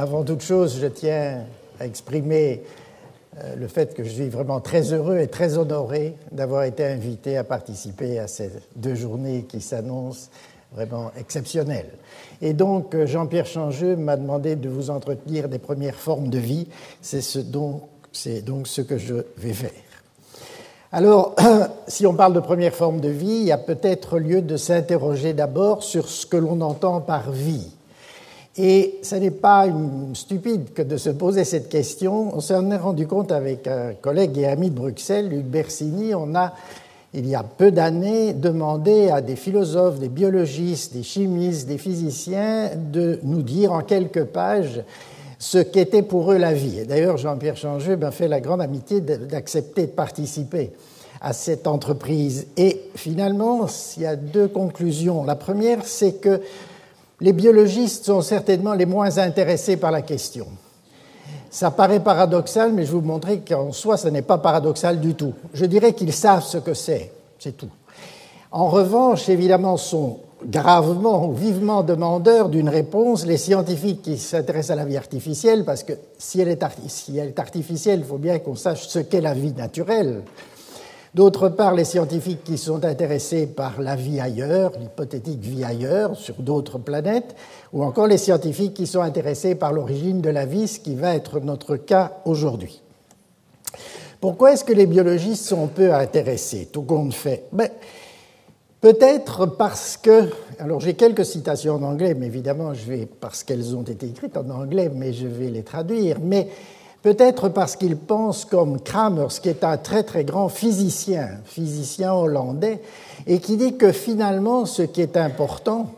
Avant toute chose, je tiens à exprimer euh, le fait que je suis vraiment très heureux et très honoré d'avoir été invité à participer à ces deux journées qui s'annoncent vraiment exceptionnelles. Et donc, euh, Jean-Pierre Changeux m'a demandé de vous entretenir des premières formes de vie. C'est ce c'est donc ce que je vais faire. Alors, si on parle de première forme de vie, il y a peut-être lieu de s'interroger d'abord sur ce que l'on entend par vie. Et ce n'est pas stupide que de se poser cette question. On s'en est rendu compte avec un collègue et ami de Bruxelles, Luc Bersini. On a, il y a peu d'années, demandé à des philosophes, des biologistes, des chimistes, des physiciens de nous dire en quelques pages ce qu'était pour eux la vie. Et d'ailleurs, Jean-Pierre Changeux m'a fait la grande amitié d'accepter de participer à cette entreprise. Et finalement, il y a deux conclusions. La première, c'est que les biologistes sont certainement les moins intéressés par la question. Ça paraît paradoxal, mais je vais vous montrer qu'en soi, ce n'est pas paradoxal du tout. Je dirais qu'ils savent ce que c'est, c'est tout. En revanche, évidemment, sont gravement ou vivement demandeurs d'une réponse les scientifiques qui s'intéressent à la vie artificielle, parce que si elle est, si elle est artificielle, il faut bien qu'on sache ce qu'est la vie naturelle. D'autre part, les scientifiques qui sont intéressés par la vie ailleurs, l'hypothétique vie ailleurs, sur d'autres planètes, ou encore les scientifiques qui sont intéressés par l'origine de la vie, ce qui va être notre cas aujourd'hui. Pourquoi est-ce que les biologistes sont peu intéressés, tout compte fait? Ben, Peut-être parce que, alors j'ai quelques citations en anglais, mais évidemment, je vais, parce qu'elles ont été écrites en anglais, mais je vais les traduire, Peut-être parce qu'il pense comme Kramers, qui est un très très grand physicien, physicien hollandais, et qui dit que finalement ce qui est important,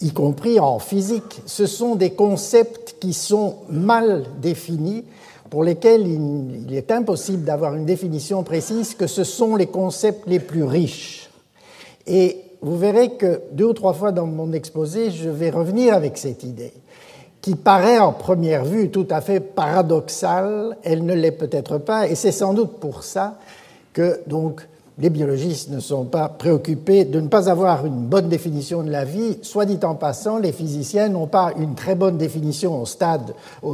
y compris en physique, ce sont des concepts qui sont mal définis, pour lesquels il est impossible d'avoir une définition précise, que ce sont les concepts les plus riches. Et vous verrez que deux ou trois fois dans mon exposé, je vais revenir avec cette idée qui paraît en première vue tout à fait paradoxale, elle ne l'est peut-être pas, et c'est sans doute pour ça que donc les biologistes ne sont pas préoccupés de ne pas avoir une bonne définition de la vie. Soit dit en passant, les physiciens n'ont pas une très bonne définition au stade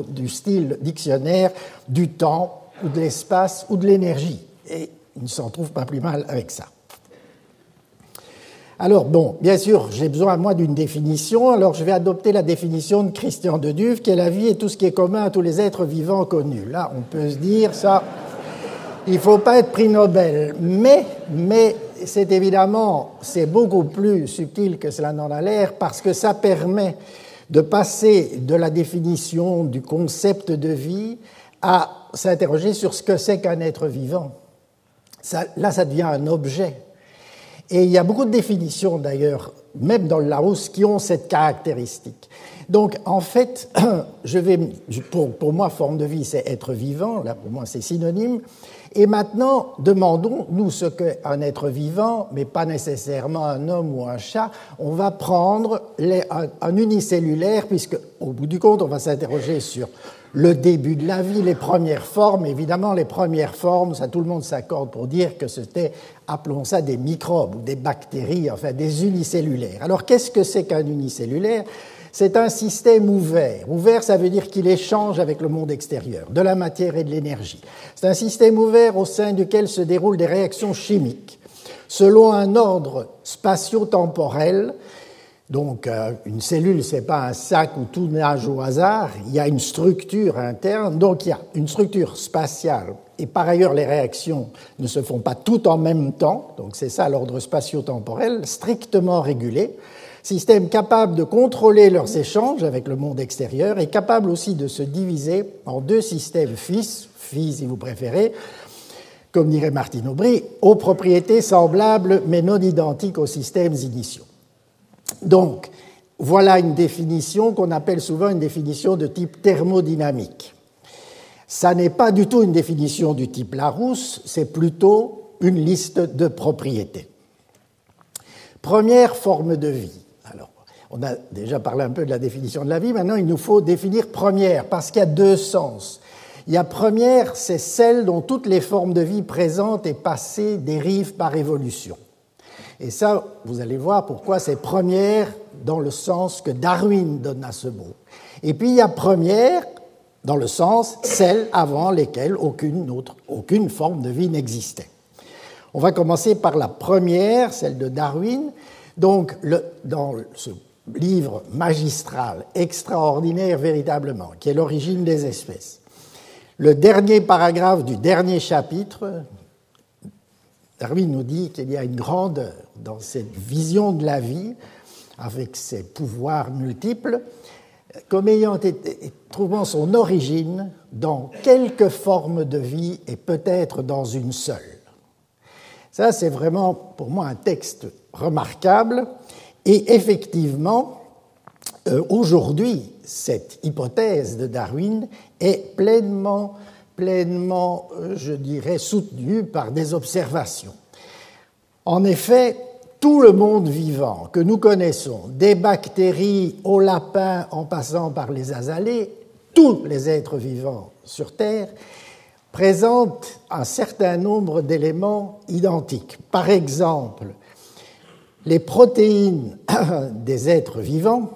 du style dictionnaire du temps ou de l'espace ou de l'énergie, et ils ne s'en trouvent pas plus mal avec ça. Alors, bon, bien sûr, j'ai besoin, moi, d'une définition, alors je vais adopter la définition de Christian de Duve, qui est la vie et tout ce qui est commun à tous les êtres vivants connus. Là, on peut se dire, ça, il ne faut pas être prix Nobel. Mais, mais c'est évidemment, c'est beaucoup plus subtil que cela n'en a l'air, parce que ça permet de passer de la définition du concept de vie à s'interroger sur ce que c'est qu'un être vivant. là, ça devient un objet et il y a beaucoup de définitions d'ailleurs, même dans le Larousse, qui ont cette caractéristique. Donc en fait, je vais, pour, pour moi, forme de vie, c'est être vivant, là pour moi c'est synonyme. Et maintenant, demandons-nous ce qu'est un être vivant, mais pas nécessairement un homme ou un chat. On va prendre un, un, unicellulaire, puisque au bout du compte, on va s'interroger sur le début de la vie, les premières formes. Évidemment, les premières formes, ça tout le monde s'accorde pour dire que c'était, appelons ça des microbes ou des bactéries, enfin des unicellulaires. Alors qu'est-ce que c'est qu'un unicellulaire? C'est un système ouvert. Ouvert, ça veut dire qu'il échange avec le monde extérieur, de la matière et de l'énergie. C'est un système ouvert au sein duquel se déroulent des réactions chimiques selon un ordre spatio-temporel donc, euh, une cellule, c'est pas un sac où tout nage au hasard. Il y a une structure interne. Donc, il y a une structure spatiale. Et par ailleurs, les réactions ne se font pas toutes en même temps. Donc, c'est ça l'ordre spatio-temporel, strictement régulé. Système capable de contrôler leurs échanges avec le monde extérieur et capable aussi de se diviser en deux systèmes fils, fils si vous préférez, comme dirait Martine Aubry, aux propriétés semblables mais non identiques aux systèmes initiaux. Donc, voilà une définition qu'on appelle souvent une définition de type thermodynamique. Ça n'est pas du tout une définition du type Larousse, c'est plutôt une liste de propriétés. Première forme de vie. Alors, on a déjà parlé un peu de la définition de la vie, maintenant il nous faut définir première, parce qu'il y a deux sens. Il y a première, c'est celle dont toutes les formes de vie présentes et passées dérivent par évolution. Et ça, vous allez voir pourquoi c'est première dans le sens que Darwin donne à ce mot. Et puis il y a première dans le sens celle avant lesquelles aucune, autre, aucune forme de vie n'existait. On va commencer par la première, celle de Darwin. Donc, dans ce livre magistral, extraordinaire véritablement, qui est l'origine des espèces, le dernier paragraphe du dernier chapitre, Darwin nous dit qu'il y a une grandeur dans cette vision de la vie, avec ses pouvoirs multiples, comme ayant été, trouvant son origine dans quelques formes de vie et peut-être dans une seule. Ça, c'est vraiment pour moi un texte remarquable. Et effectivement, euh, aujourd'hui, cette hypothèse de Darwin est pleinement, pleinement, euh, je dirais, soutenue par des observations. En effet, tout le monde vivant que nous connaissons, des bactéries aux lapins en passant par les azalées, tous les êtres vivants sur Terre, présentent un certain nombre d'éléments identiques. Par exemple, les protéines des êtres vivants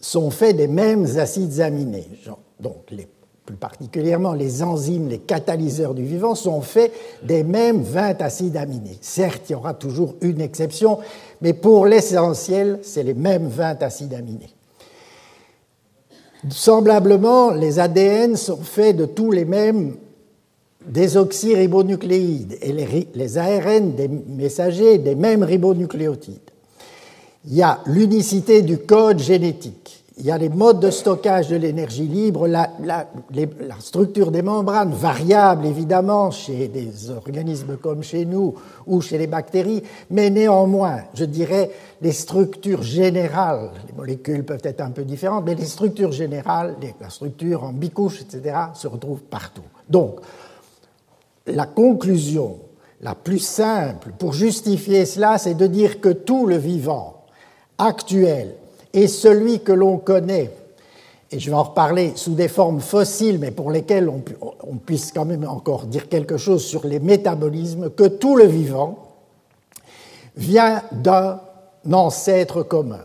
sont faites des mêmes acides aminés. Donc, les plus particulièrement les enzymes, les catalyseurs du vivant, sont faits des mêmes 20 acides aminés. Certes, il y aura toujours une exception, mais pour l'essentiel, c'est les mêmes 20 acides aminés. Semblablement, les ADN sont faits de tous les mêmes désoxyribonucléides et les, les ARN des messagers des mêmes ribonucléotides. Il y a l'unicité du code génétique il y a les modes de stockage de l'énergie libre, la, structure des membranes, variable évidemment chez des organismes comme chez nous ou chez les bactéries, mais néanmoins, je dirais, les structures générales, les molécules peuvent être un peu différentes, mais les structures générales, la structure en bicouche, etc., se retrouvent partout. Donc, la conclusion la plus simple pour justifier cela, c'est de dire que tout le vivant actuel et celui que l'on connaît, et je vais en reparler sous des formes fossiles, mais pour lesquelles on, puisse quand même encore dire quelque chose sur les métabolismes, que tout le vivant vient d'un ancêtre commun,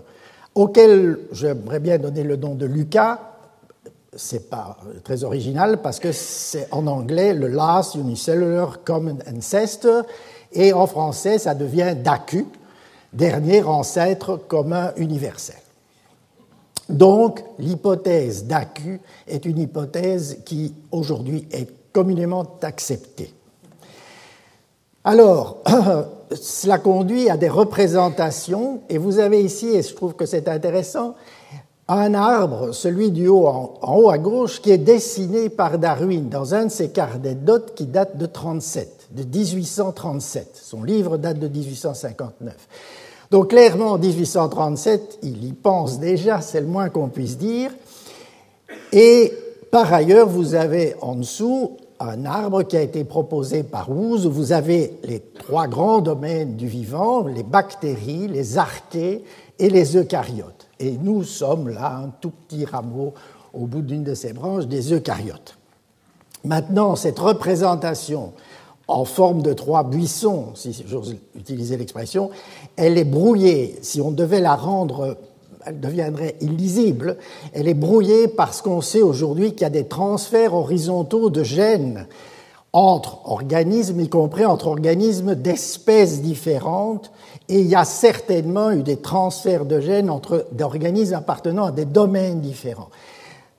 auquel j'aimerais bien donner le nom de Lucas. C'est pas très original parce que c'est en anglais le last unicellular common ancestor et en français ça devient DACU, dernier ancêtre commun universel. Donc, l'hypothèse d'AQ est une hypothèse qui, aujourd'hui, est communément acceptée. Alors, cela conduit à des représentations, et vous avez ici, et je trouve que c'est intéressant, un arbre, celui du haut en, haut à gauche, qui est dessiné par Darwin dans un de ses carnets de qui date de 37, de 1837. Son livre date de 1859. Donc clairement, en 1837, il y pense déjà, c'est le moins qu'on puisse dire. Et par ailleurs, vous avez en dessous un arbre qui a été proposé par Woose, où vous avez les trois grands domaines du vivant, les bactéries, les archées et les eucaryotes. Et nous sommes là, un tout petit rameau au bout d'une de ces branches des eucaryotes. Maintenant, cette représentation en forme de trois buissons, si j'ose utiliser l'expression, elle est brouillée. Si on devait la rendre, elle deviendrait illisible. Elle est brouillée parce qu'on sait aujourd'hui qu'il y a des transferts horizontaux de gènes entre organismes, y compris entre organismes d'espèces différentes, et il y a certainement eu des transferts de gènes entre organismes appartenant à des domaines différents.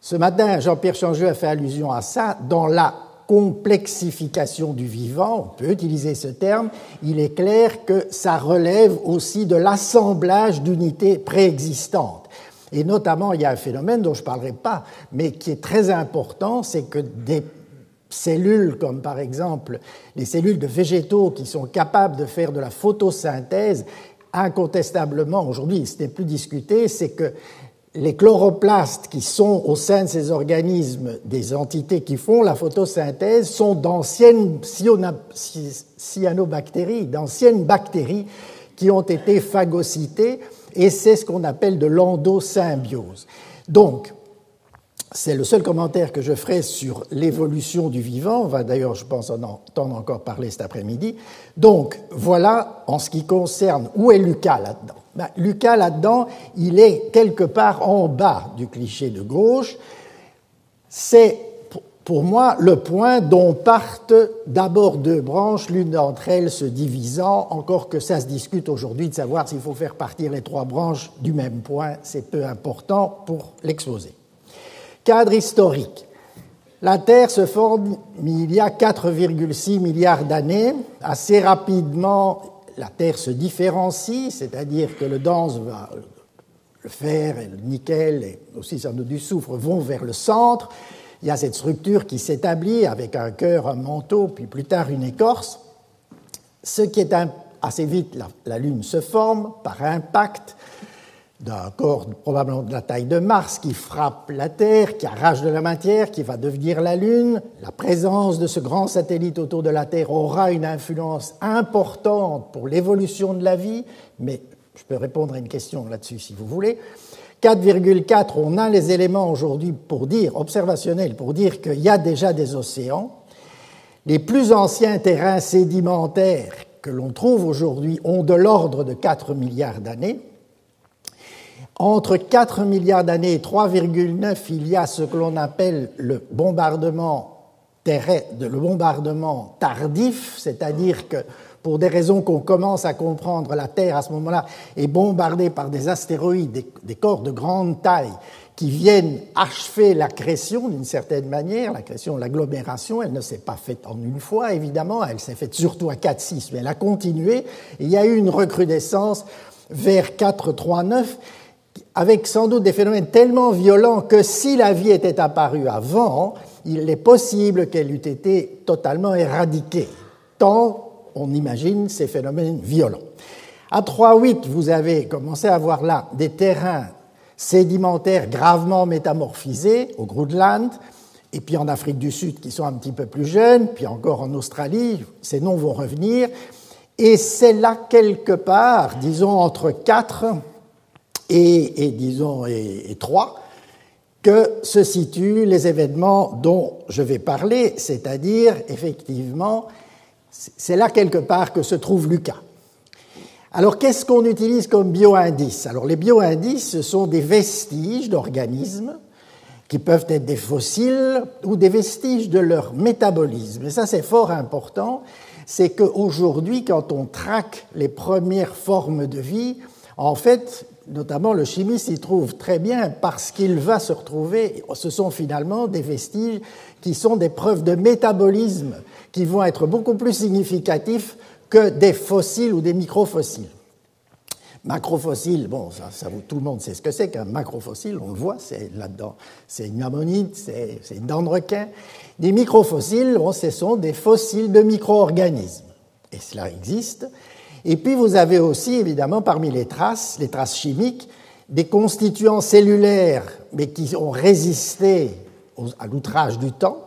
Ce matin, Jean-Pierre Changeux a fait allusion à ça dans la complexification du vivant, on peut utiliser ce terme, il est clair que ça relève aussi de l'assemblage d'unités préexistantes. Et notamment, il y a un phénomène dont je ne parlerai pas, mais qui est très important, c'est que des cellules comme par exemple les cellules de végétaux qui sont capables de faire de la photosynthèse, incontestablement, aujourd'hui, ce n'est plus discuté, c'est que les chloroplastes qui sont au sein de ces organismes des entités qui font la photosynthèse sont d'anciennes cyanobactéries, d'anciennes bactéries qui ont été phagocytées et c'est ce qu'on appelle de l'endosymbiose. Donc, c'est le seul commentaire que je ferai sur l'évolution du vivant. On va d'ailleurs, je pense, en entendre encore parler cet après-midi. Donc, voilà en ce qui concerne où est Lucas là-dedans? ben, Lucas, là-dedans, il est quelque part en bas du cliché de gauche. C'est pour moi le point dont partent d'abord deux branches, l'une d'entre elles se divisant, encore que ça se discute aujourd'hui de savoir s'il faut faire partir les trois branches du même point, c'est peu important pour l'exposer. Cadre historique. La Terre se forme il y a 4,6 milliards d'années. Assez rapidement, la Terre se différencie, c'est-à-dire que le dense va, le fer et le nickel et aussi du soufre vont vers le centre il y a cette structure qui s'établit avec un cœur, un manteau, puis plus tard une écorce. Ce qui est assez vite, la, Lune se forme par impact d'un corps probablement de la taille de Mars qui frappe la Terre, qui arrache de la matière, qui va devenir la Lune. La présence de ce grand satellite autour de la Terre aura une influence importante pour l'évolution de la vie, mais je peux répondre à une question là-dessus si vous voulez. 4,4, on a les éléments aujourd'hui pour dire, observationnels, pour dire qu'il y a déjà des océans. Les plus anciens terrains sédimentaires que l'on trouve aujourd'hui ont de l'ordre de 4 milliards d'années. Entre 4 milliards d'années et 3,9, il y a ce que l'on appelle le bombardement tardif, c'est-à-dire que pour des raisons qu'on commence à comprendre, la Terre à ce moment-là est bombardée par des astéroïdes, des, corps de grande taille qui viennent achever l'accrétion d'une certaine manière. L'accrétion, l'agglomération, elle ne s'est pas faite en une fois, évidemment, elle s'est faite surtout à 4-6, mais elle a continué. il y a eu une recrudescence vers 4-3-9 avec sans doute des phénomènes tellement violents que si la vie était apparue avant, il est possible qu'elle eût été totalement éradiquée, tant on imagine ces phénomènes violents. À 3,8, vous avez commencé à voir là des terrains sédimentaires gravement métamorphisés au Groenland, et puis en Afrique du Sud qui sont un petit peu plus jeunes, puis encore en Australie, ces noms vont revenir. Et c'est là quelque part, disons entre 4 et, disons et 3, que se situent les événements dont je vais parler, c'est-à-dire effectivement c'est là quelque part que se trouve Lucas. Alors qu'est-ce qu'on utilise comme bioindices Alors les bioindices, ce sont des vestiges d'organismes qui peuvent être des fossiles ou des vestiges de leur métabolisme. Et ça, c'est fort important. C'est qu'aujourd'hui, quand on traque les premières formes de vie, en fait, notamment le chimiste y trouve très bien parce qu'il va se retrouver, ce sont finalement des vestiges qui sont des preuves de métabolisme qui vont être beaucoup plus significatifs que des fossiles ou des microfossiles. Macrofossiles, bon, ça, tout le monde sait ce que c'est qu'un macrofossile, on le voit, c'est là-dedans, c'est une ammonite, c'est une dent de requin. Des microfossiles, bon, ce sont des fossiles de micro-organismes, et cela existe. Et puis vous avez aussi, évidemment, parmi les traces, les traces chimiques, des constituants cellulaires, mais qui ont résisté à l'outrage du temps,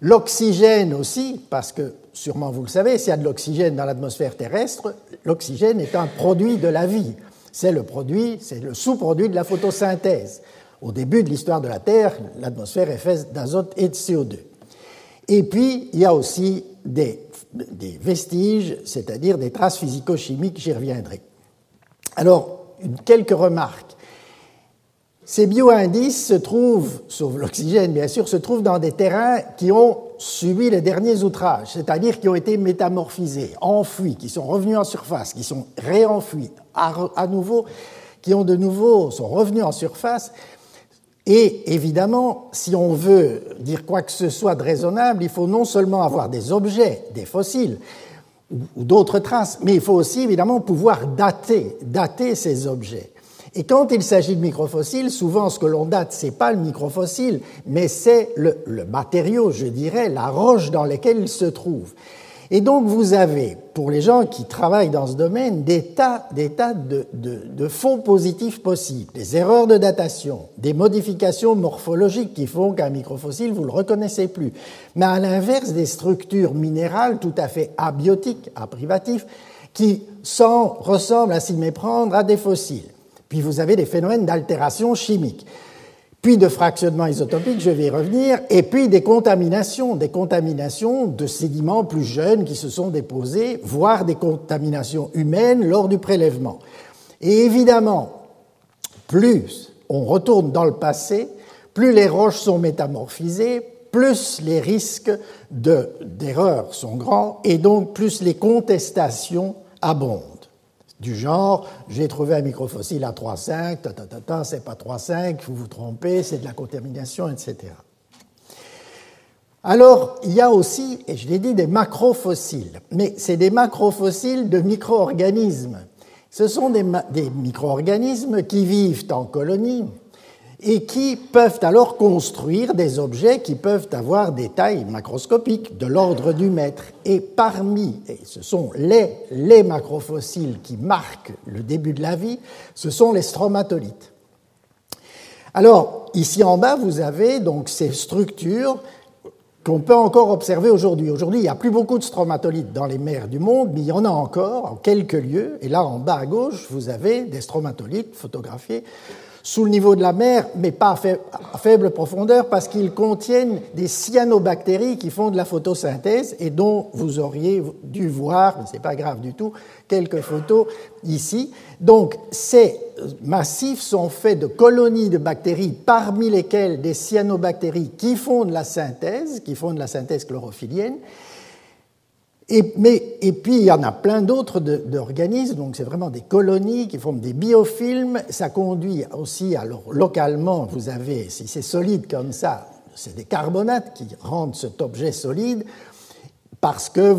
L'oxygène aussi, parce que sûrement vous le savez, s'il y a de l'oxygène dans l'atmosphère terrestre, l'oxygène est un produit de la vie. C'est le produit, c'est le sous-produit de la photosynthèse. Au début de l'histoire de la Terre, l'atmosphère est faite d'azote et de CO2. Et puis, il y a aussi des, des vestiges, c'est-à-dire des traces physico-chimiques, j'y reviendrai. Alors, quelques remarques. Ces bioindices se trouvent, sauf l'oxygène bien sûr, se trouvent dans des terrains qui ont subi les derniers outrages, c'est-à-dire qui ont été métamorphisés, enfouis, qui sont revenus en surface, qui sont réenfouis à, nouveau, qui ont de nouveau sont revenus en surface. Et évidemment, si on veut dire quoi que ce soit de raisonnable, il faut non seulement avoir des objets, des fossiles ou d'autres traces, mais il faut aussi évidemment pouvoir dater, dater ces objets. Et quand il s'agit de microfossiles, souvent ce que l'on date, c'est pas le microfossile, mais c'est le, matériau, je dirais, la roche dans laquelle il se trouve. Et donc vous avez, pour les gens qui travaillent dans ce domaine, des tas, des tas de, de, faux positifs possibles, des erreurs de datation, des modifications morphologiques qui font qu'un microfossile, vous le reconnaissez plus. Mais à l'inverse, des structures minérales tout à fait abiotiques, aprivatifs, qui ressemblent à s'y méprendre à des fossiles. Puis vous avez des phénomènes d'altération chimique, puis de fractionnement isotopique, je vais y revenir, et puis des contaminations, des contaminations de sédiments plus jeunes qui se sont déposés, voire des contaminations humaines lors du prélèvement. Et évidemment, plus on retourne dans le passé, plus les roches sont métamorphisées, plus les risques d'erreur sont grands et donc plus les contestations abondent. Du genre, j'ai trouvé un microfossile à 3,5, c'est pas 3,5, vous vous trompez, c'est de la contamination, etc. Alors, il y a aussi, et je l'ai dit, des macrofossiles, mais c'est des macrofossiles de micro-organismes. Ce sont des, des micro-organismes qui vivent en colonies, et qui peuvent alors construire des objets qui peuvent avoir des tailles macroscopiques de l'ordre du mètre. Et parmi, et ce sont les, les macrofossiles qui marquent le début de la vie, ce sont les stromatolites. Alors, ici en bas, vous avez donc ces structures qu'on peut encore observer aujourd'hui. Aujourd'hui, il n'y a plus beaucoup de stromatolites dans les mers du monde, mais il y en a encore en quelques lieux. Et là, en bas à gauche, vous avez des stromatolites photographiés sous le niveau de la mer, mais pas à faible profondeur, parce qu'ils contiennent des cyanobactéries qui font de la photosynthèse et dont vous auriez dû voir, mais ce n'est pas grave du tout, quelques photos ici. Donc, ces massifs sont faits de colonies de bactéries, parmi lesquelles des cyanobactéries qui font de la synthèse, qui font de la synthèse chlorophyllienne, et, mais, et puis, il y en a plein d'autres d'organismes, donc c'est vraiment des colonies qui forment des biofilms. Ça conduit aussi, alors localement, vous avez, si c'est solide comme ça, c'est des carbonates qui rendent cet objet solide, parce que,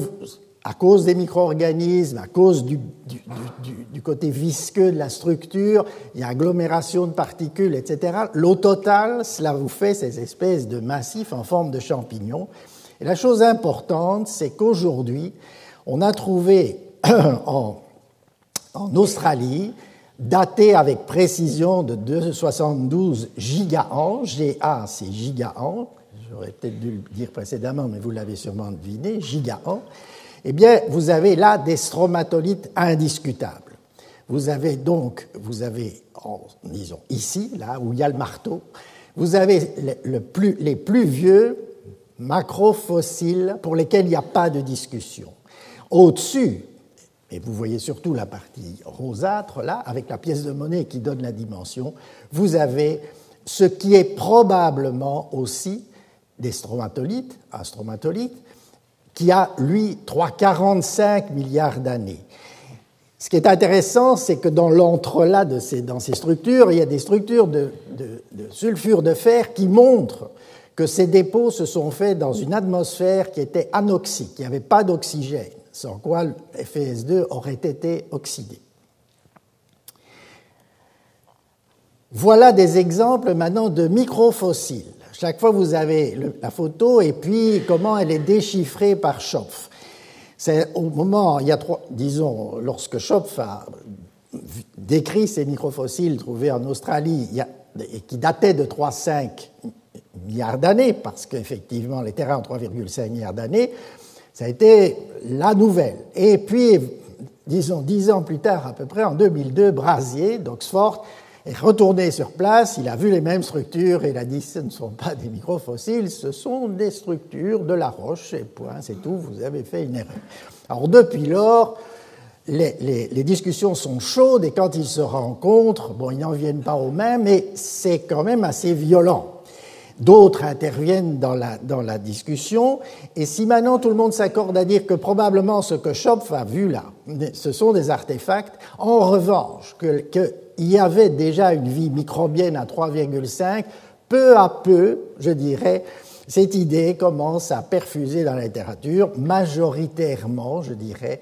à cause des micro-organismes, à cause du, du, du, du, côté visqueux de la structure, il y a agglomération de particules, etc. L'eau totale, cela vous fait ces espèces de massifs en forme de champignons. Et la chose importante, c'est qu'aujourd'hui, on a trouvé en, Australie, daté avec précision de 272 gigaans, GA c'est gigaans, j'aurais peut-être dû le dire précédemment, mais vous l'avez sûrement deviné, gigaans, eh bien, vous avez là des stromatolites indiscutables. Vous avez donc, vous avez, disons ici, là où il y a le marteau, vous avez les plus vieux macrofossiles pour lesquels il n'y a pas de discussion. Au-dessus, et vous voyez surtout la partie rosâtre là, avec la pièce de monnaie qui donne la dimension, vous avez ce qui est probablement aussi des stromatolites, un stromatolite, qui a, lui, 3,45 milliards d'années. Ce qui est intéressant, c'est que dans l'entrelac de ces, dans ces structures, il y a des structures de, de, de sulfure de fer qui montrent que ces dépôts se sont faits dans une atmosphère qui était anoxique, il n'y avait pas d'oxygène, sans quoi le FES2 aurait été oxydé. Voilà des exemples maintenant de microfossiles. Chaque fois, vous avez la photo et puis comment elle est déchiffrée par Schopf. C'est au moment, il y a trois, disons, lorsque Schopf a décrit ces microfossiles trouvés en Australie et qui dataient de 3,5 milliards d'années, parce qu'effectivement, les terrains ont 3,5 milliards d'années, ça a été la nouvelle. Et puis, disons, dix ans plus tard, à peu près, en 2002, Brasier d'Oxford est retourné sur place, il a vu les mêmes structures et il a dit ce ne sont pas des microfossiles, ce sont des structures de la roche, et point, c'est tout, vous avez fait une erreur. Alors depuis lors, les, les, discussions sont chaudes et quand ils se rencontrent, bon, ils n'en viennent pas au même, mais c'est quand même assez violent. D'autres interviennent dans la, dans la, discussion. Et si maintenant tout le monde s'accorde à dire que probablement ce que Schopf a vu là, ce sont des artefacts, en revanche, qu'il y avait déjà une vie microbienne à 3,5, peu à peu, je dirais, cette idée commence à perfuser dans la littérature, majoritairement, je dirais,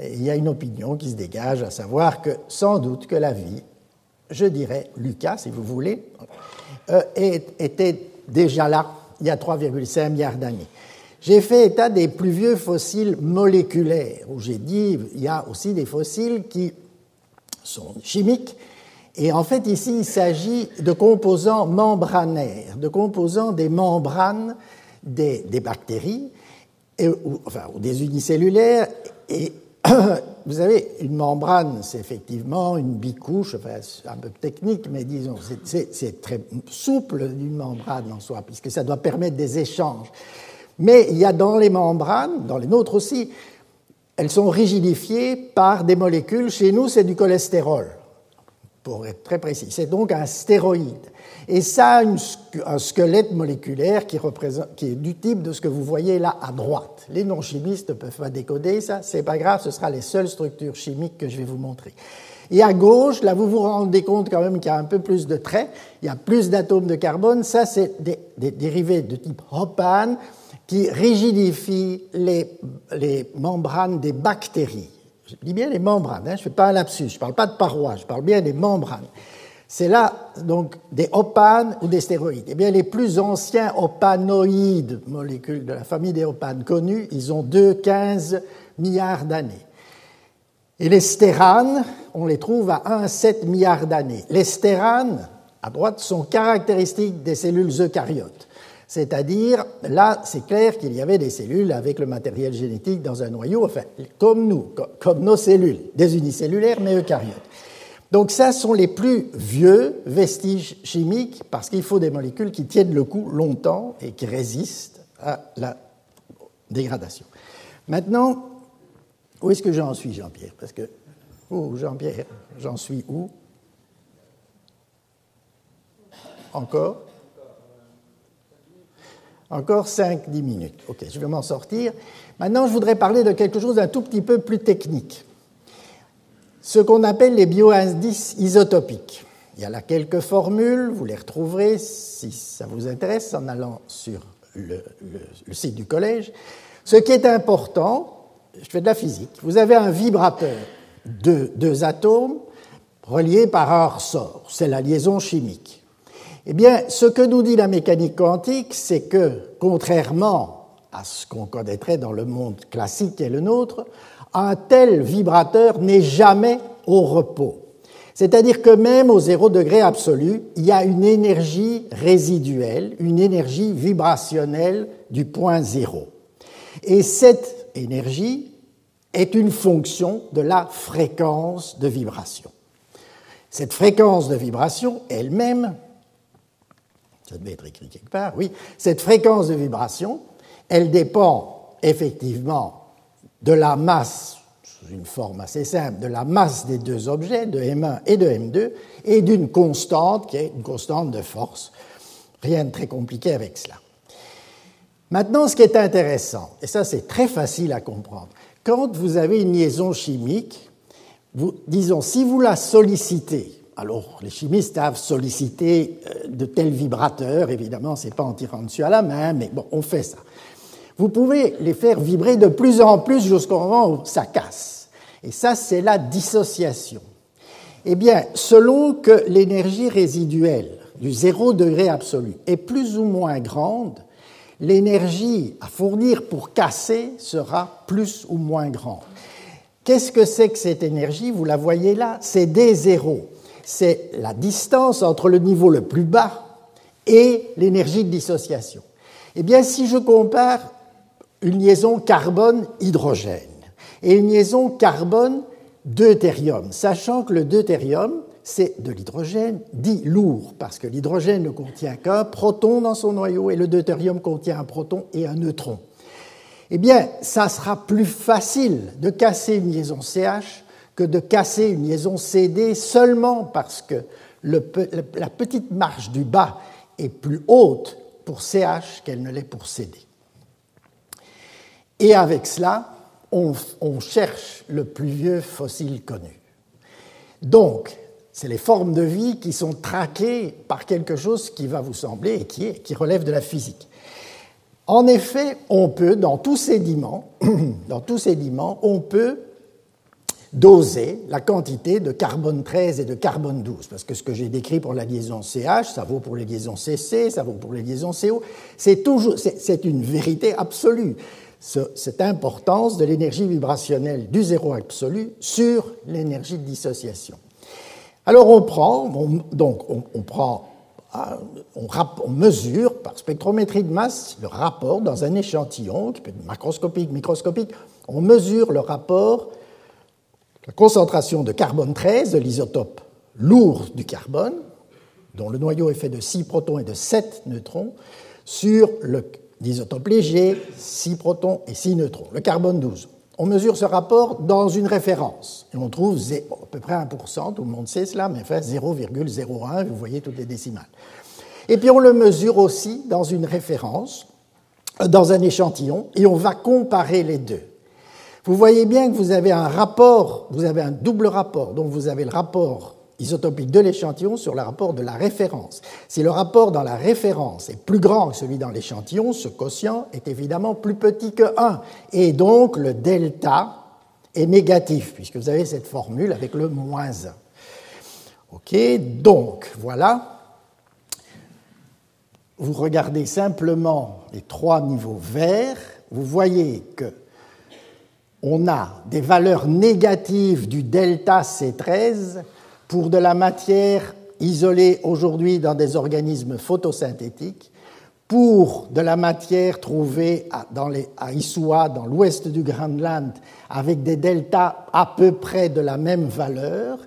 il y a une opinion qui se dégage, à savoir que sans doute que la vie, je dirais, Lucas, si vous voulez, euh, était déjà là, il y a 3,5 milliards d'années. J'ai fait état des plus vieux fossiles moléculaires, où j'ai dit il y a aussi des fossiles qui sont chimiques. Et en fait, ici, il s'agit de composants membranaires, de composants des membranes des, des bactéries, ou, ou des unicellulaires. Et vous avez une membrane, c'est effectivement une bicouche, enfin, un peu technique, mais disons, c'est très souple une membrane en soi, puisque ça doit permettre des échanges. Mais il y a dans les membranes, dans les nôtres aussi, elles sont rigidifiées par des molécules. Chez nous, c'est du cholestérol. pour être très précis. C'est donc un stéroïde. Et ça a un squelette moléculaire qui, est du type de ce que vous voyez là à droite. Les non-chimistes ne peuvent pas décoder ça, c'est pas grave, ce sera les seules structures chimiques que je vais vous montrer. Et à gauche, là, vous vous rendez compte quand même qu'il y a un peu plus de traits, il y a plus d'atomes de carbone. Ça, c'est des, dérivés de type Hopan qui rigidifient les, les membranes des bactéries. Je dis bien les membranes, hein, je ne fais pas un lapsus, je ne parle pas de parois, je parle bien des membranes. C'est là donc des opanes ou des stéroïdes. Eh bien, les plus anciens opanoïdes, molécules de la famille des opanes connues, ils ont 2-15 milliards d'années. Et les stéranes, on les trouve à 1,7 milliards d'années. Les stéranes, à droite, sont caractéristiques des cellules eucaryotes. C'est-à-dire, là, c'est clair qu'il y avait des cellules avec le matériel génétique dans un noyau, enfin, comme nous, comme nos cellules, des unicellulaires, mais eucaryotes. Donc ça sont les plus vieux vestiges chimiques parce qu'il faut des molécules qui tiennent le coup longtemps et qui résistent à la dégradation. Maintenant, où est-ce que j'en suis, Jean-Pierre? Parce que, oh, Jean-Pierre, j'en suis où? Encore? Encore 5-10 minutes. Ok, je vais m'en sortir. Maintenant, je voudrais parler de quelque chose d'un tout petit peu plus technique. Ce qu'on appelle les bioindices isotopiques. Il y a là quelques formules, vous les retrouverez si ça vous intéresse en allant sur le, site du collège. Ce qui est important, je fais de la physique, vous avez un vibrateur de deux atomes reliés par un ressort, c'est la liaison chimique. Eh bien, ce que nous dit la mécanique quantique, c'est que, contrairement à ce qu'on connaîtrait dans le monde classique et le nôtre, un tel vibrateur n'est jamais au repos. C'est-à-dire que même au zéro degré absolu, il y a une énergie résiduelle, une énergie vibrationnelle du point zéro. Et cette énergie est une fonction de la fréquence de vibration. Cette fréquence de vibration elle-même, ça devait être écrit quelque part, oui, cette fréquence de vibration, elle dépend effectivement de la masse, sous une forme assez simple, de la masse des deux objets, de M1 et de M2, et d'une constante qui est une constante de force. Rien de très compliqué avec cela. Maintenant, ce qui est intéressant, et ça c'est très facile à comprendre, quand vous avez une liaison chimique, disons, si vous la sollicitez, alors les chimistes savent solliciter euh, de tels vibrateurs, évidemment, c'est pas en tirant dessus à la main, mais bon, on fait ça. Vous pouvez les faire vibrer de plus en plus jusqu'au moment où ça casse. Et ça, c'est la dissociation. Eh bien, selon que l'énergie résiduelle du zéro degré absolu est plus ou moins grande, l'énergie à fournir pour casser sera plus ou moins grande. Qu'est-ce que c'est que cette énergie? Vous la voyez là, c'est D0. C'est la distance entre le niveau le plus bas et l'énergie de dissociation. Eh bien, si je compare une liaison carbone-hydrogène et une liaison carbone-deutérium, sachant que le deutérium, c'est de l'hydrogène dit lourd, parce que l'hydrogène ne contient qu'un proton dans son noyau et le deutérium contient un proton et un neutron. Eh bien, ça sera plus facile de casser une liaison CH que de casser une liaison CD seulement parce que la petite marge du bas est plus haute pour CH qu'elle ne l'est pour CD. Et avec cela, on, cherche le plus vieux fossile connu. Donc, c'est les formes de vie qui sont traquées par quelque chose qui va vous sembler et qui, qui relève de la physique. En effet, on peut, dans tous ces diments, dans tous ces diments, on peut doser la quantité de carbone 13 et de carbone 12, parce que ce que j'ai décrit pour la liaison CH, ça vaut pour les liaisons CC, ça vaut pour les liaisons CO, c'est c'est une vérité absolue. Cette importance de l'énergie vibrationnelle du zéro absolu sur l'énergie de dissociation. Alors on prend, donc on, prend, ah, on, mesure par spectrométrie de masse le rapport dans un échantillon, qui peut être macroscopique, microscopique, on mesure le rapport, la concentration de carbone 13, de l'isotope lourd du carbone, dont le noyau est fait de 6 protons et de 7 neutrons, sur l'isotope léger, 6 protons et 6 neutrons, le carbone 12. On mesure ce rapport dans une référence. Et on trouve à peu près 1%, tout le monde sait cela, mais enfin 0,01, vous voyez toutes les décimales. Et puis on le mesure aussi dans une référence, euh, dans un échantillon, et on va comparer les deux. Vous voyez bien que vous avez un rapport, vous avez un double rapport. Donc vous avez le rapport isotopique de l'échantillon sur le rapport de la référence. Si le rapport dans la référence est plus grand que celui dans l'échantillon, ce quotient est évidemment plus petit que 1. Et donc le delta est négatif, puisque vous avez cette formule avec le moins 1. OK, donc voilà. Vous regardez simplement les trois niveaux verts, vous voyez que on a des valeurs négatives du delta C13 pour de la matière isolée aujourd'hui dans des organismes photosynthétiques, pour de la matière trouvée à, dans les, à dans l'ouest du Groenland, avec des deltas à peu près de la même valeur,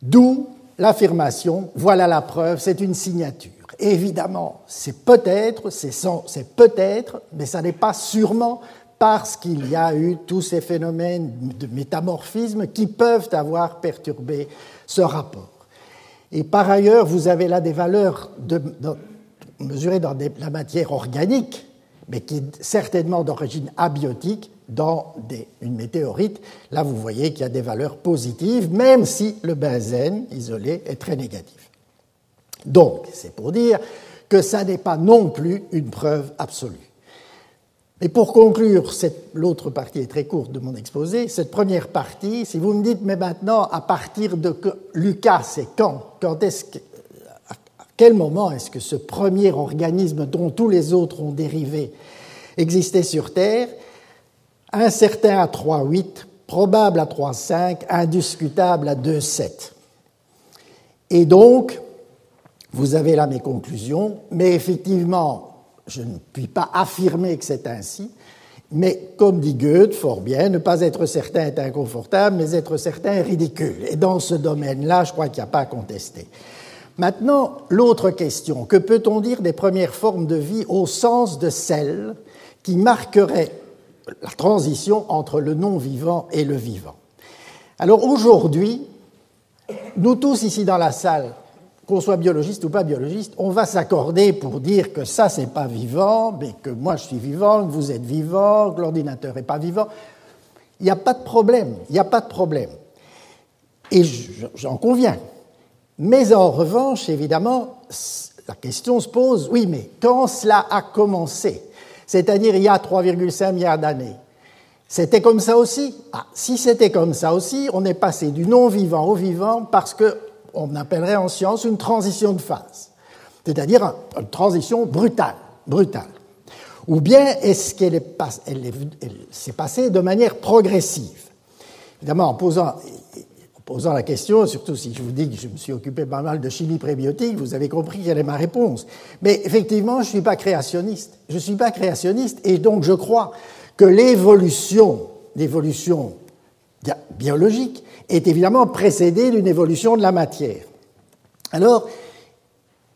d'où l'affirmation, voilà la preuve, c'est une signature. évidemment, c'est peut-être, c'est peut-être, mais ça n'est pas sûrement parce qu'il y a eu tous ces phénomènes de métamorphisme qui peuvent avoir perturbé ce rapport. Et par ailleurs, vous avez là des valeurs mesurées dans la matière organique, mais qui est certainement d'origine abiotique dans une météorite. Là, vous voyez qu'il y a des valeurs positives, même si le benzène isolé est très négatif. Donc, c'est pour dire que ça n'est pas non plus une preuve absolue. Et pour conclure, l'autre partie est très courte de mon exposé, cette première partie, si vous me dites, mais maintenant, à partir de Lucas, c'est quand Quand est-ce À quel moment est-ce que ce premier organisme dont tous les autres ont dérivé existait sur Terre? Incertain à 3,8, probable à 3,5, indiscutable à 2,7. Et donc, vous avez là mes conclusions, mais effectivement, je ne puis pas affirmer que c'est ainsi, mais comme dit Goethe fort bien, ne pas être certain est inconfortable, mais être certain est ridicule. Et dans ce domaine-là, je crois qu'il n'y a pas à contester. Maintenant, l'autre question, que peut-on dire des premières formes de vie au sens de celles qui marqueraient la transition entre le non-vivant et le vivant? Alors aujourd'hui, nous tous ici dans la salle, qu'on soit biologiste ou pas biologiste, on va s'accorder pour dire que ça, c'est pas vivant, mais que moi, je suis vivant, que vous êtes vivant, que l'ordinateur n'est pas vivant. Il n'y a pas de problème, il n'y a pas de problème. Et j'en conviens. Mais en revanche, évidemment, la question se pose, oui, mais quand cela a commencé, c'est-à-dire il y a 3,5 milliards d'années, c'était comme ça aussi? Ah, Si c'était comme ça aussi, on est passé du non-vivant au vivant parce que on appellerait en science une transition de phase, c'est-à-dire une transition brutale, brutale. Ou bien est-ce qu'elle s'est passée de manière progressive? Évidemment, en posant, en posant la question, surtout si je vous dis que je me suis occupé pas mal de chimie prébiotique, vous avez compris quelle est ma réponse. Mais effectivement, je ne suis pas créationniste. Je ne suis pas créationniste et donc je crois que l'évolution, l'évolution biologique est évidemment précédée d'une évolution de la matière. Alors,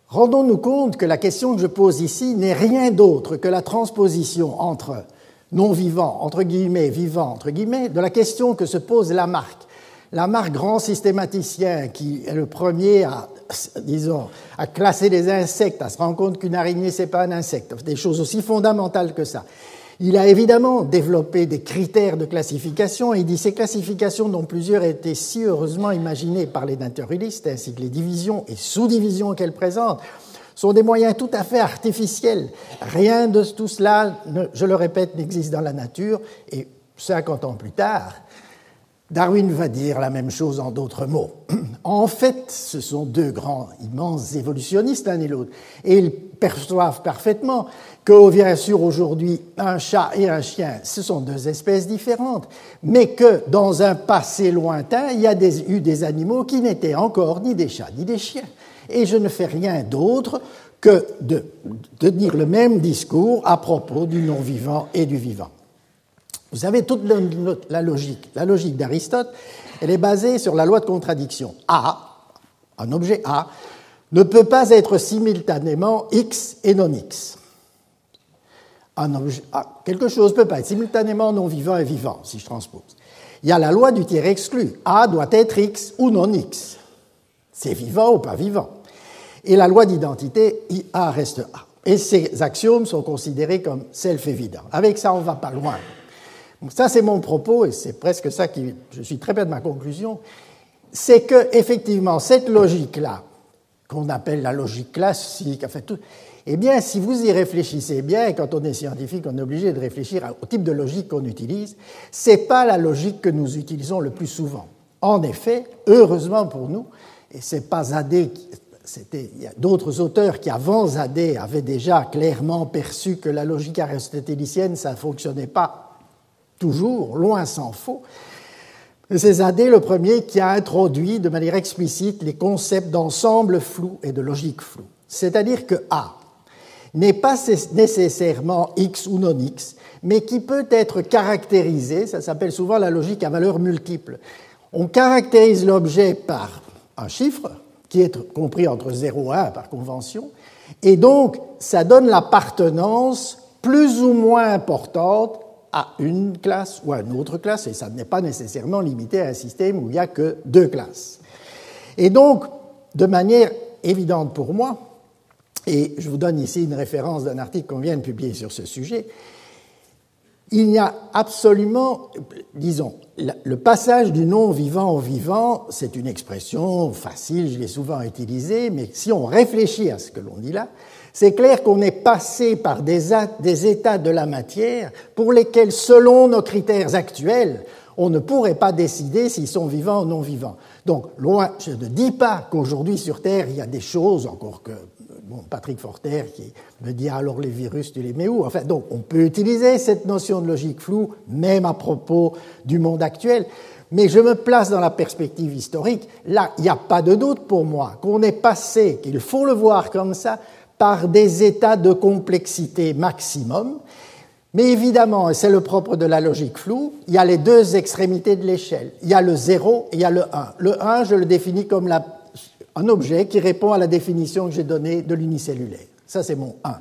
rendons-nous compte que la question que je pose ici n'est rien d'autre que la transposition entre non-vivant, entre guillemets, vivant, entre guillemets, de la question que se pose Lamarck. Lamarck, grand systématicien, qui est le premier à, disons, à classer les insectes, à se rendre compte qu'une araignée, c'est pas un insecte, des choses aussi fondamentales que ça. Il a évidemment développé des critères de classification et il dit ces classifications dont plusieurs étaient si heureusement imaginées par les naturalistes ainsi que les divisions et sous-divisions qu'elles présentent sont des moyens tout à fait artificiels. Rien de tout cela, je le répète, n'existe dans la nature et 50 ans plus tard, Darwin va dire la même chose en d'autres mots. En fait, ce sont deux grands, immenses évolutionnistes l'un et l'autre, et ils perçoivent parfaitement que, bien sûr, aujourd'hui, un chat et un chien, ce sont deux espèces différentes, mais que dans un passé lointain, il y a eu des animaux qui n'étaient encore ni des chats ni des chiens. Et je ne fais rien d'autre que de, de dire le même discours à propos du non-vivant et du vivant. Vous avez toute la logique. La logique d'Aristote, elle est basée sur la loi de contradiction. A, un objet A, ne peut pas être simultanément X et non X. quelque chose peut pas être simultanément non vivant et vivant, si je transpose. Il y a la loi du tiers exclu. A doit être X ou non X. C'est vivant ou pas vivant. Et la loi d'identité, A reste A. Et ces axiomes sont considérés comme self-évidents. Avec ça, on ne va pas loin. Ça, c'est mon propos, et c'est presque ça qui, je suis très bien de ma conclusion, c'est que, effectivement, cette logique-là, qu'on appelle la logique classique, fait tout, eh bien, si vous y réfléchissez bien, et quand on est scientifique, on est obligé de réfléchir au type de logique qu'on utilise, c'est pas la logique que nous utilisons le plus souvent. En effet, heureusement pour nous, et c'est pas Zadé, c'était, il y a d'autres auteurs qui avant Zadé avaient déjà clairement perçu que la logique aristotélicienne, ça ne fonctionnait pas toujours, loin s'en faut. C'est Zadé le premier qui a introduit de manière explicite les concepts d'ensemble flou et de logique floue. C'est-à-dire que A, n'est pas nécessairement X ou non X, mais qui peut être caractérisé, ça s'appelle souvent la logique à valeur multiple. On caractérise l'objet par un chiffre, qui est compris entre 0 et 1 par convention, et donc ça donne l'appartenance plus ou moins importante à une classe ou à une autre classe, et ça n'est pas nécessairement limité à un système où il n'y a que deux classes. Et donc, de manière évidente pour moi, et je vous donne ici une référence d'un article qu'on vient de publier sur ce sujet. Il n'y a absolument, disons, le passage du non-vivant au vivant, c'est une expression facile, je l'ai souvent utilisée, mais si on réfléchit à ce que l'on dit là, c'est clair qu'on est passé par des, états de la matière pour lesquels, selon nos critères actuels, on ne pourrait pas décider s'ils sont vivants ou non vivants. Donc, loin, je ne dis pas qu'aujourd'hui sur Terre, il y a des choses, encore que Patrick Forter qui me dit alors les virus, tu les mets où? Enfin, donc on peut utiliser cette notion de logique floue, même à propos du monde actuel. Mais je me place dans la perspective historique. Là, il n'y a pas de doute pour moi qu'on est passé, qu'il faut le voir comme ça, par des états de complexité maximum. Mais évidemment, et c'est le propre de la logique floue, il y a les deux extrémités de l'échelle. Il y a le 0 et il y a le 1. Le 1, je le définis comme un objet qui répond à la définition que j'ai donnée de l'unicellulaire. Ça, c'est mon 1.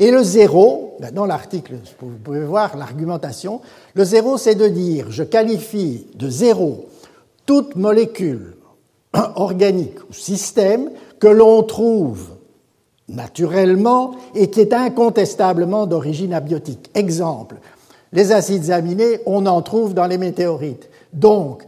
Et le 0, ben, dans l'article, vous pouvez voir l'argumentation, le 0, c'est de dire, je qualifie de 0 toute molécule organique ou système que l'on trouve naturellement et qui est incontestablement d'origine abiotique. Exemple, les acides aminés, on en trouve dans les météorites. Donc,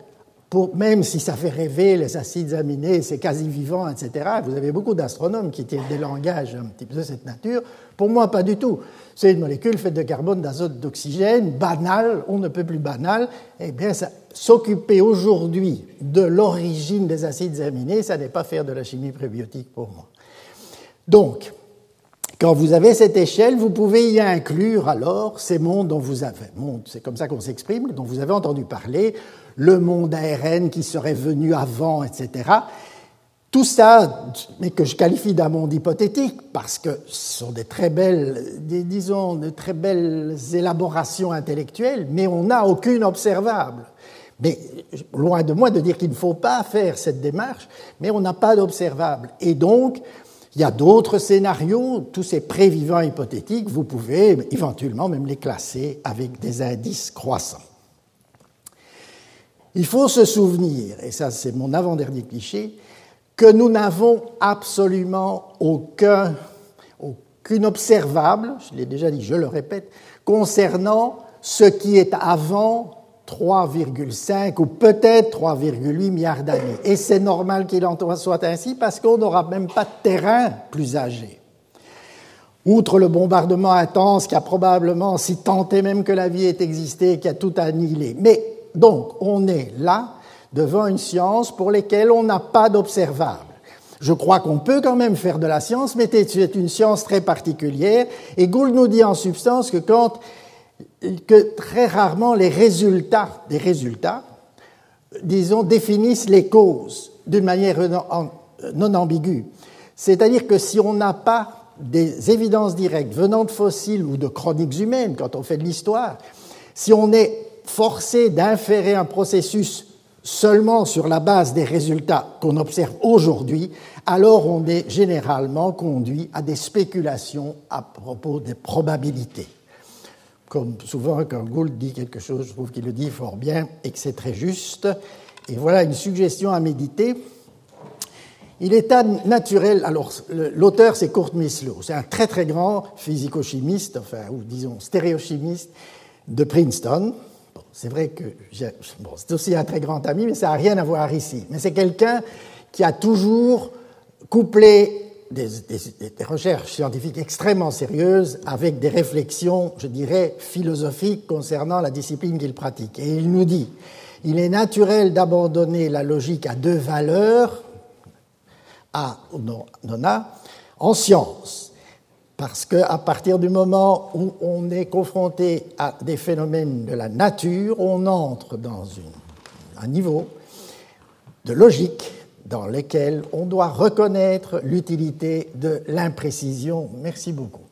même si ça fait rêver les acides aminés, c'est quasi vivant, etc., vous avez beaucoup d'astronomes qui tiennent des langages un petit peu de cette nature. Pour moi, pas du tout. C'est une molécule faite de carbone, d'azote, d'oxygène, banale, on ne peut plus banale. Eh bien, s'occuper aujourd'hui de l'origine des acides aminés, ça n'est pas faire de la chimie prébiotique pour moi. Donc, quand vous avez cette échelle, vous pouvez y inclure alors ces mondes dont vous avez, c'est comme ça qu'on s'exprime, dont vous avez entendu parler, le monde ARN qui serait venu avant, etc. Tout ça, mais que je qualifie d'un monde hypothétique, parce que ce sont des très belles, disons, de très belles élaborations intellectuelles, mais on n'a aucune observable. Mais loin de moi de dire qu'il ne faut pas faire cette démarche, mais on n'a pas d'observable. Et donc, il y a d'autres scénarios, tous ces prévivants hypothétiques, vous pouvez éventuellement même les classer avec des indices croissants. Il faut se souvenir, et ça c'est mon avant-dernier cliché, que nous n'avons absolument aucun, aucune observable, je l'ai déjà dit, je le répète, concernant ce qui est avant 3,5 ou peut-être 3,8 milliards d'années. Et c'est normal qu'il en soit ainsi parce qu'on n'aura même pas de terrain plus âgé. Outre le bombardement intense qui a probablement, si tenté même que la vie ait existé, qui a tout annihilé. Mais donc, on est là devant une science pour laquelle on n'a pas d'observable. Je crois qu'on peut quand même faire de la science, mais c'est une science très particulière. Et Gould nous dit en substance que quand, que très rarement les résultats, des résultats, disons, définissent les causes d'une manière non ambiguë. C'est-à-dire que si on n'a pas des évidences directes venant de fossiles ou de chroniques humaines, quand on fait de l'histoire, si on est forcé d'inférer un processus seulement sur la base des résultats qu'on observe aujourd'hui, alors on est généralement conduit à des spéculations à propos des probabilités. Comme souvent quand Gould dit quelque chose, je trouve qu'il le dit fort bien et que c'est très juste. Et voilà une suggestion à méditer. Il est naturel, alors l'auteur c'est Kurt Mislow, c'est un très très grand physico-chimiste, enfin, ou disons stéréochimiste de Princeton. c'est vrai que bon, c'est aussi un très grand ami, mais ça n'a rien à voir ici. Mais c'est quelqu'un qui a toujours couplé des, recherches scientifiques extrêmement sérieuses avec des réflexions, je dirais, philosophiques concernant la discipline qu'il pratique. Et il nous dit, il est naturel d'abandonner la logique à deux valeurs, A ou en science. Parce qu'à partir du moment où on est confronté à des phénomènes de la nature, on entre dans un niveau de logique dans lesquels on doit reconnaître l'utilité de l'imprécision. Merci beaucoup.